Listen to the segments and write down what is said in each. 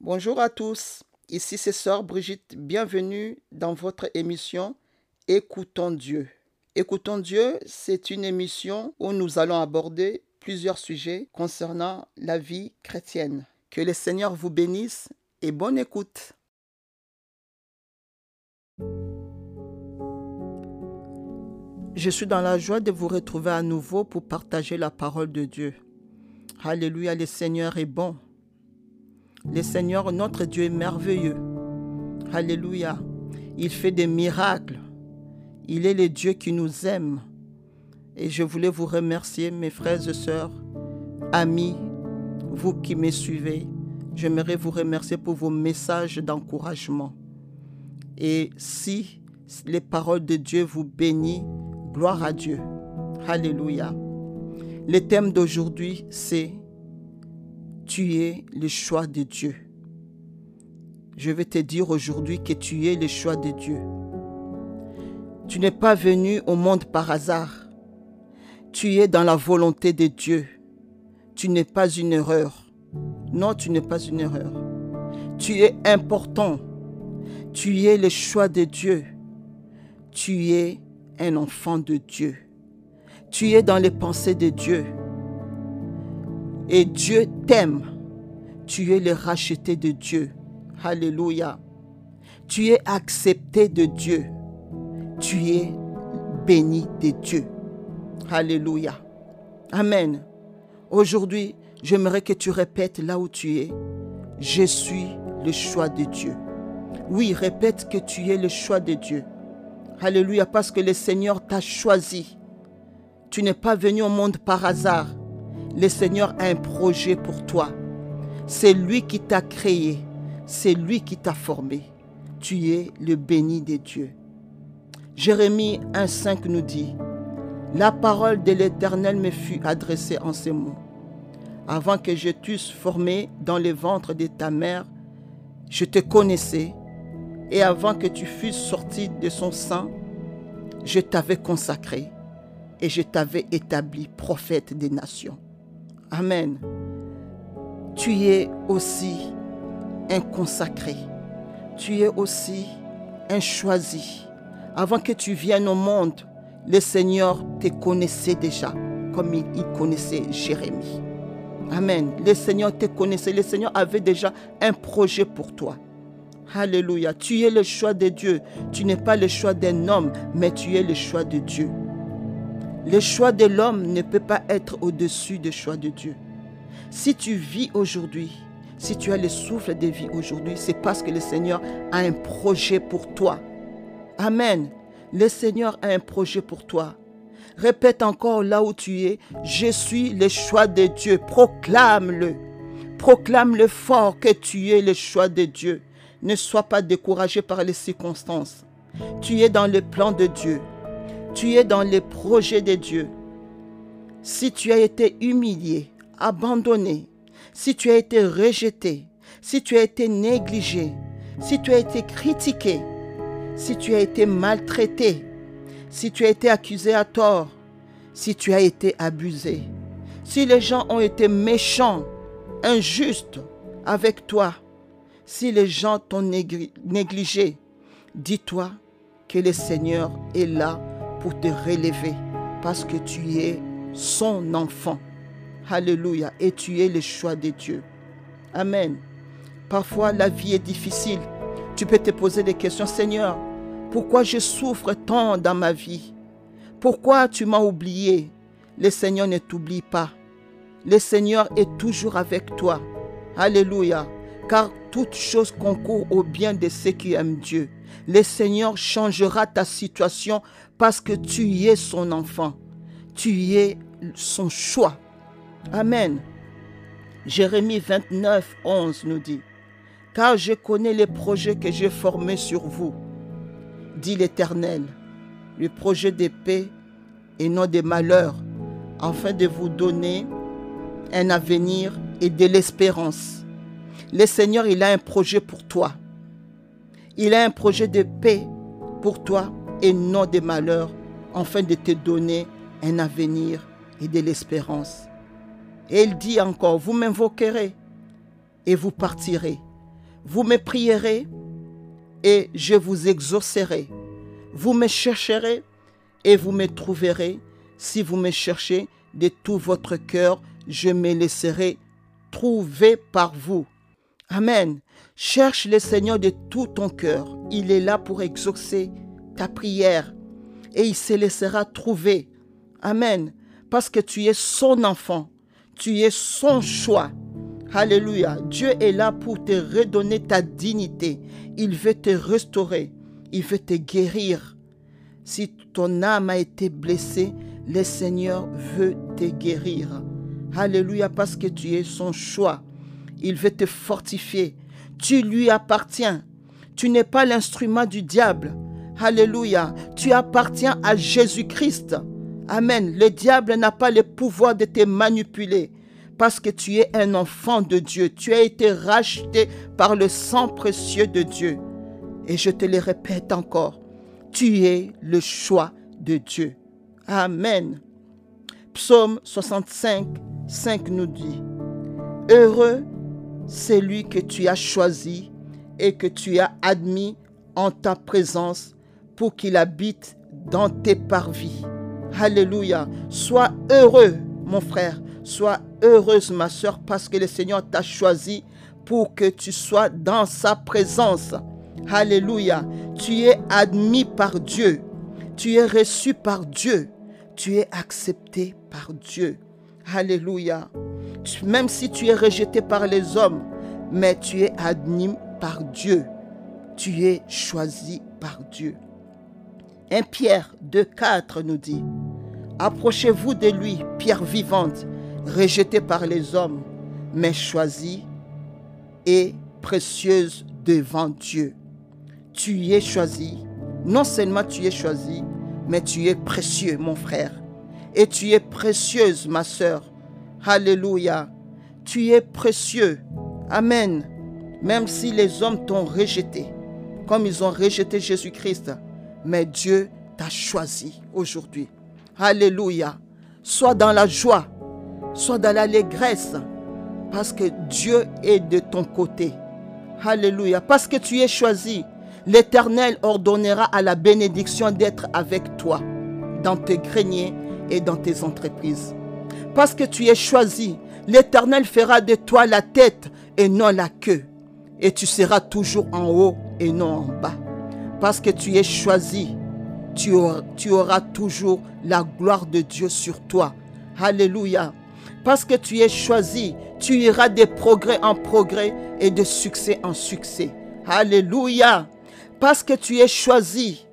Bonjour à tous, ici c'est Sœur Brigitte, bienvenue dans votre émission Écoutons Dieu. Écoutons Dieu, c'est une émission où nous allons aborder plusieurs sujets concernant la vie chrétienne. Que le Seigneur vous bénisse et bonne écoute. Je suis dans la joie de vous retrouver à nouveau pour partager la parole de Dieu. Alléluia, le Seigneur est bon. Le Seigneur, notre Dieu, est merveilleux. Alléluia. Il fait des miracles. Il est le Dieu qui nous aime. Et je voulais vous remercier, mes frères et sœurs, amis, vous qui me suivez. J'aimerais vous remercier pour vos messages d'encouragement. Et si les paroles de Dieu vous bénissent, gloire à Dieu. Alléluia. Le thème d'aujourd'hui, c'est Tu es le choix de Dieu. Je vais te dire aujourd'hui que tu es le choix de Dieu. Tu n'es pas venu au monde par hasard. Tu es dans la volonté de Dieu. Tu n'es pas une erreur. Non, tu n'es pas une erreur. Tu es important. Tu es le choix de Dieu. Tu es un enfant de Dieu. Tu es dans les pensées de Dieu. Et Dieu t'aime. Tu es le racheté de Dieu. Alléluia. Tu es accepté de Dieu. Tu es béni de Dieu. Alléluia. Amen. Aujourd'hui, j'aimerais que tu répètes là où tu es. Je suis le choix de Dieu. Oui, répète que tu es le choix de Dieu. Alléluia, parce que le Seigneur t'a choisi. Tu n'es pas venu au monde par hasard. Le Seigneur a un projet pour toi. C'est lui qui t'a créé. C'est lui qui t'a formé. Tu es le béni de Dieu. Jérémie 1.5 nous dit, La parole de l'Éternel me fut adressée en ces mots. Avant que je t'eusse formé dans le ventre de ta mère, je te connaissais, et avant que tu fusses sorti de son sang, je t'avais consacré et je t'avais établi prophète des nations. Amen. Tu es aussi un consacré. Tu es aussi un choisi. Avant que tu viennes au monde, le Seigneur te connaissait déjà, comme il, connaissait Jérémie. Amen. Le Seigneur te connaissait. Le Seigneur avait déjà un projet pour toi. Alléluia. Tu es le choix de Dieu. Tu n'es pas le choix d'un homme, mais tu es le choix de Dieu. Le choix de l'homme ne peut pas être au-dessus du choix de Dieu. Si tu vis aujourd'hui, si tu as le souffle de vie aujourd'hui, c'est parce que le Seigneur a un projet pour toi. Amen. Le Seigneur a un projet pour toi. Répète encore là où tu es, je suis le choix de Dieu. Proclame-le. Proclame-le fort que tu es le choix de Dieu. Ne sois pas découragé par les circonstances. Tu es dans le plan de Dieu. Tu es dans les projets de Dieu. Si tu as été humilié, abandonné, si tu as été rejeté, si tu as été négligé, si tu as été critiqué, si tu as été maltraité, si tu as été accusé à tort, si tu as été abusé, si les gens ont été méchants, injustes avec toi, si les gens t'ont négligé, dis-toi que le Seigneur est là te relever parce que tu es son enfant. Alléluia. Et tu es le choix de Dieu. Amen. Parfois, la vie est difficile. Tu peux te poser des questions. Seigneur, pourquoi je souffre tant dans ma vie? Pourquoi tu m'as oublié? Le Seigneur ne t'oublie pas. Le Seigneur est toujours avec toi. Alléluia car toute chose concourt au bien de ceux qui aiment Dieu. Le Seigneur changera ta situation parce que tu es son enfant. Tu es son choix. Amen. Jérémie 29, 11 nous dit, Car je connais les projets que j'ai formés sur vous, dit l'Éternel, le projet de paix et non de malheur, afin de vous donner un avenir et de l'espérance. Le Seigneur, il a un projet pour toi. Il a un projet de paix pour toi et non de malheur, afin de te donner un avenir et de l'espérance. Et il dit encore, vous m'invoquerez et vous partirez Vous me prierez et je vous exaucerai. Vous me chercherez et vous me trouverez. Si vous me cherchez de tout votre cœur, je me laisserai trouver par vous. Amen. Cherche le Seigneur de tout ton cœur. Il est là pour exaucer ta prière et il se laissera trouver. Amen. Parce que tu es son enfant. Tu es son choix. Alléluia. Dieu est là pour te redonner ta dignité. Il veut te restaurer. Il veut te guérir. Si ton âme a été blessée, le Seigneur veut te guérir. Alléluia, parce que tu es son choix. Il veut te fortifier. Tu lui appartiens. Tu n'es pas l'instrument du diable. Alléluia. Tu appartiens à Jésus-Christ. Amen. Le diable n'a pas le pouvoir de te manipuler parce que tu es un enfant de Dieu. Tu as été racheté par le sang précieux de Dieu. Et je te le répète encore, tu es le choix de Dieu. Amen. Psaume 65, 5 nous dit, Heureux celui que tu as choisi et que tu as admis en ta présence pour qu'il habite dans tes parvis. Alléluia. Sois heureux, mon frère. Sois heureuse, ma soeur, parce que le Seigneur t'a choisi pour que tu sois dans sa présence. Alléluia. Tu es admis par Dieu. Tu es reçu par Dieu. Tu es accepté par Dieu. Alléluia. Même si tu es rejeté par les hommes, mais tu es admis par Dieu. Tu es choisi par Dieu. 1 Pierre 2,4 nous dit Approchez-vous de lui, pierre vivante, rejetée par les hommes, mais choisie et précieuse devant Dieu. Tu es choisi. Non seulement tu es choisi, mais tu es précieux, mon frère. Et tu es précieuse, ma soeur. Alléluia. Tu es précieux. Amen. Même si les hommes t'ont rejeté, comme ils ont rejeté Jésus-Christ, mais Dieu t'a choisi aujourd'hui. Alléluia. Sois dans la joie, sois dans l'allégresse, parce que Dieu est de ton côté. Alléluia. Parce que tu es choisi, l'Éternel ordonnera à la bénédiction d'être avec toi dans tes greniers et dans tes entreprises. Parce que tu es choisi, l'Éternel fera de toi la tête et non la queue. Et tu seras toujours en haut et non en bas. Parce que tu es choisi, tu auras, toujours la gloire de Dieu sur toi. Alléluia. Parce que tu es choisi, tu iras de progrès en progrès et de succès en succès. Alléluia. Parce que tu es choisi,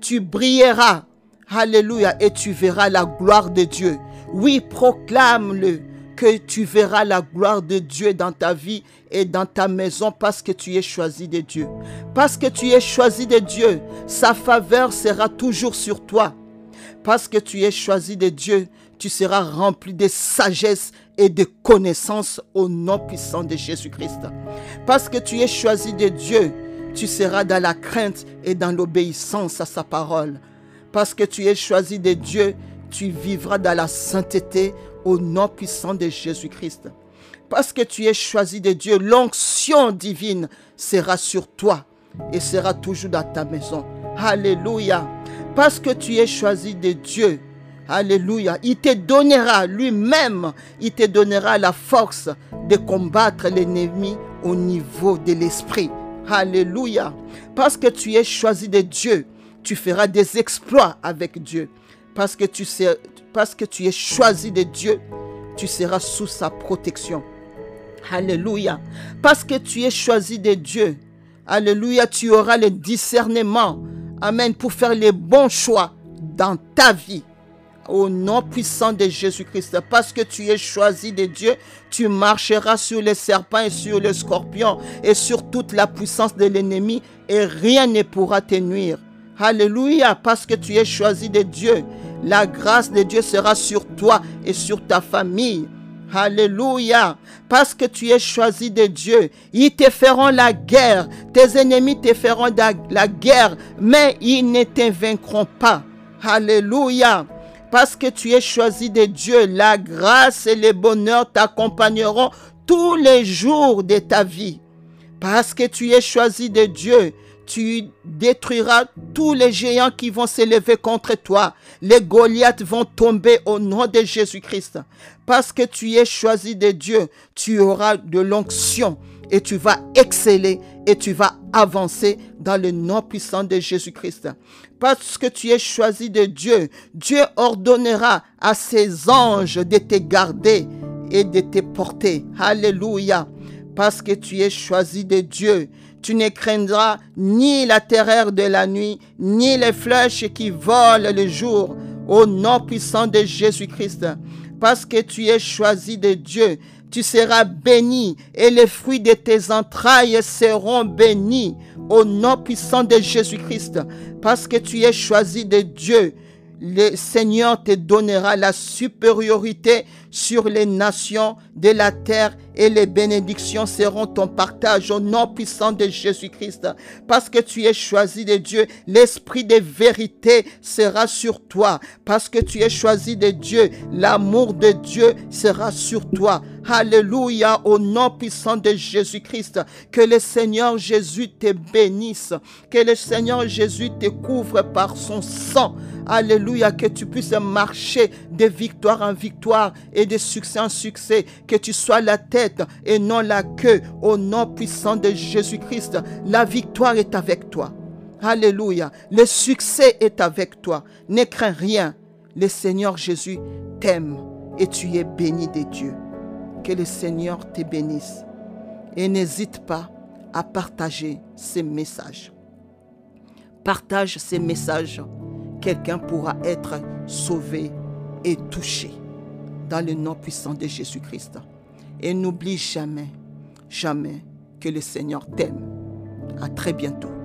tu brilleras. Alléluia. Et tu verras la gloire de Dieu. Oui, proclame-le que tu verras la gloire de Dieu dans ta vie et dans ta maison parce que tu es choisi de Dieu. Parce que tu es choisi de Dieu, sa faveur sera toujours sur toi. Parce que tu es choisi de Dieu, tu seras rempli de sagesse et de connaissance au nom puissant de Jésus-Christ. Parce que tu es choisi de Dieu, tu seras dans la crainte et dans l'obéissance à sa parole. Parce que tu es choisi de Dieu, tu vivras dans la sainteté au nom puissant de Jésus-Christ. Parce que tu es choisi de Dieu, l'onction divine sera sur toi et sera toujours dans ta maison. Alléluia. Parce que tu es choisi de Dieu. Alléluia. Il te donnera lui-même, il te donnera la force de combattre l'ennemi au niveau de l'esprit. Alléluia. Parce que tu es choisi de Dieu, tu feras des exploits avec Dieu. Parce que tu, parce que tu es choisi de Dieu, tu seras sous sa protection. Alléluia. Parce que tu es choisi de Dieu. Alléluia, tu auras le discernement. Amen. Pour faire les bons choix dans ta vie. Au nom puissant de Jésus-Christ. Parce que tu es choisi de Dieu, tu marcheras sur les serpents et sur les scorpions et sur toute la puissance de l'ennemi et rien ne pourra te nuire. Alléluia. Parce que tu es choisi de Dieu. La grâce de Dieu sera sur toi et sur ta famille. Alléluia. Parce que tu es choisi de Dieu. Ils te feront la guerre. Tes ennemis te feront la guerre. Mais ils ne te vaincront pas. Alléluia. Parce que tu es choisi de Dieu. La grâce et le bonheur t'accompagneront tous les jours de ta vie. Parce que tu es choisi de Dieu, tu détruiras tous les géants qui vont s'élever contre toi. Les Goliaths vont tomber au nom de Jésus-Christ. Parce que tu es choisi de Dieu, tu auras de l'onction et tu vas exceller et tu vas avancer dans le nom puissant de Jésus-Christ. Parce que tu es choisi de Dieu, Dieu ordonnera à ses anges de te garder et de te porter. Alléluia. Parce que tu es choisi de Dieu, tu ne craindras ni la terreur de la nuit, ni les flèches qui volent le jour, au nom puissant de Jésus-Christ. Parce que tu es choisi de Dieu, tu seras béni et les fruits de tes entrailles seront bénis au nom puissant de Jésus-Christ. Parce que tu es choisi de Dieu, le Seigneur te donnera la supériorité sur les nations de la terre et les bénédictions seront ton partage au nom puissant de Jésus-Christ. Parce que tu es choisi de Dieu, l'esprit de vérité sera sur toi. Parce que tu es choisi de Dieu, l'amour de Dieu sera sur toi. Alléluia, au nom puissant de Jésus-Christ. Que le Seigneur Jésus te bénisse. Que le Seigneur Jésus te couvre par son sang. Alléluia, que tu puisses marcher de victoire en victoire et de succès en succès. Que tu sois la tête et non la queue. Au nom puissant de Jésus-Christ, la victoire est avec toi. Alléluia. Le succès est avec toi. Ne crains rien. Le Seigneur Jésus t'aime et tu es béni de Dieu. Que le Seigneur te bénisse. Et n'hésite pas à partager ces messages. Partage ces messages quelqu'un pourra être sauvé et touché dans le nom puissant de Jésus-Christ. Et n'oublie jamais, jamais que le Seigneur t'aime. À très bientôt.